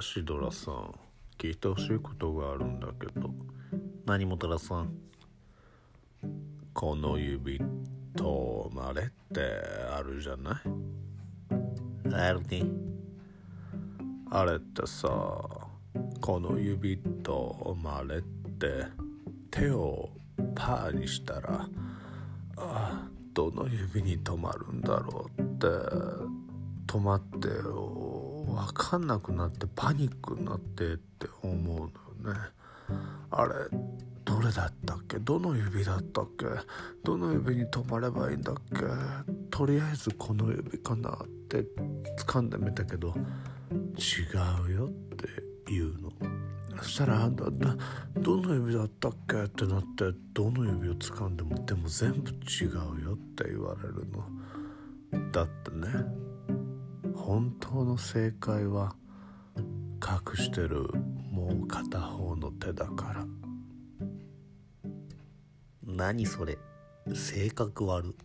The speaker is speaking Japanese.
シドラさん聞いてほしいことがあるんだけど。何もたらさんこの指とまれってあるじゃない？あるね。あれってさこの指とまれって手をパーにしたらあどの指に止まるんだろうって止まって分かんなくなってパニックになってって思うのよね。あれどれだったっけ？どの指だったっけ？どの指に止まればいいんだっけ？とりあえずこの指かなって掴んでみたけど違うよって言うの。そしたら「だだどの指だったっけ?」ってなってどの指を掴んでもでも全部違うよって言われるの。だってね。本当の正解は隠してるもう片方の手だから。何それ？性格悪。